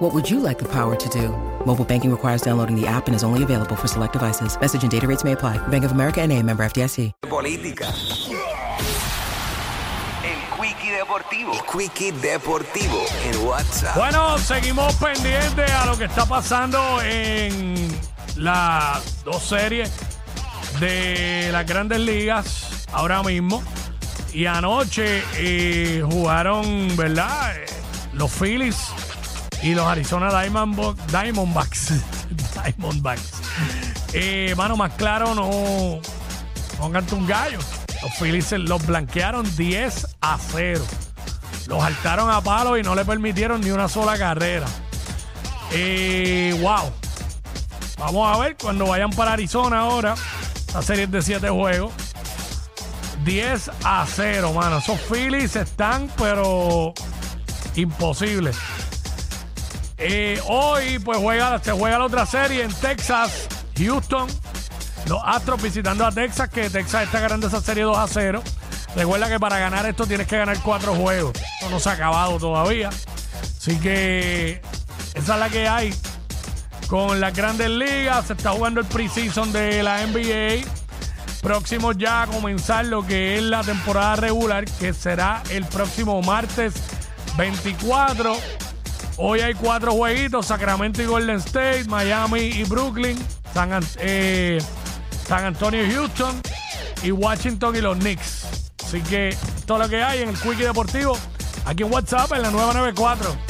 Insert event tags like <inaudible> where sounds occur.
What would you like the power to do? Mobile banking requires downloading the app and is only available for select devices. Message and data rates may apply. Bank of America and a member FDIC. Política. El Quickie Deportivo. El Quickie Deportivo en WhatsApp. Bueno, seguimos pendientes a lo que está pasando en las dos series de las grandes ligas ahora mismo. Y anoche eh, jugaron, ¿verdad? Eh, Los Phillies y los Arizona Diamondbo- Diamondbacks. <laughs> Diamondbacks. Eh, mano, más claro, no, no un gallo. Los Phillies los blanquearon 10 a 0. Los saltaron a palo y no le permitieron ni una sola carrera. Eh, wow. Vamos a ver cuando vayan para Arizona ahora. La serie es de 7 juegos. 10 a 0, mano. Esos Phillies están, pero imposible. Eh, hoy, pues juega, se juega la otra serie en Texas, Houston. Los Astros visitando a Texas, que Texas está ganando esa serie 2 a 0. Recuerda que para ganar esto tienes que ganar cuatro juegos. Esto no se ha acabado todavía. Así que esa es la que hay con las grandes ligas. Se está jugando el preseason de la NBA. Próximo ya a comenzar lo que es la temporada regular, que será el próximo martes 24. Hoy hay cuatro jueguitos: Sacramento y Golden State, Miami y Brooklyn, eh, San Antonio y Houston, y Washington y los Knicks. Así que todo lo que hay en el Quickie Deportivo, aquí en WhatsApp en la 994.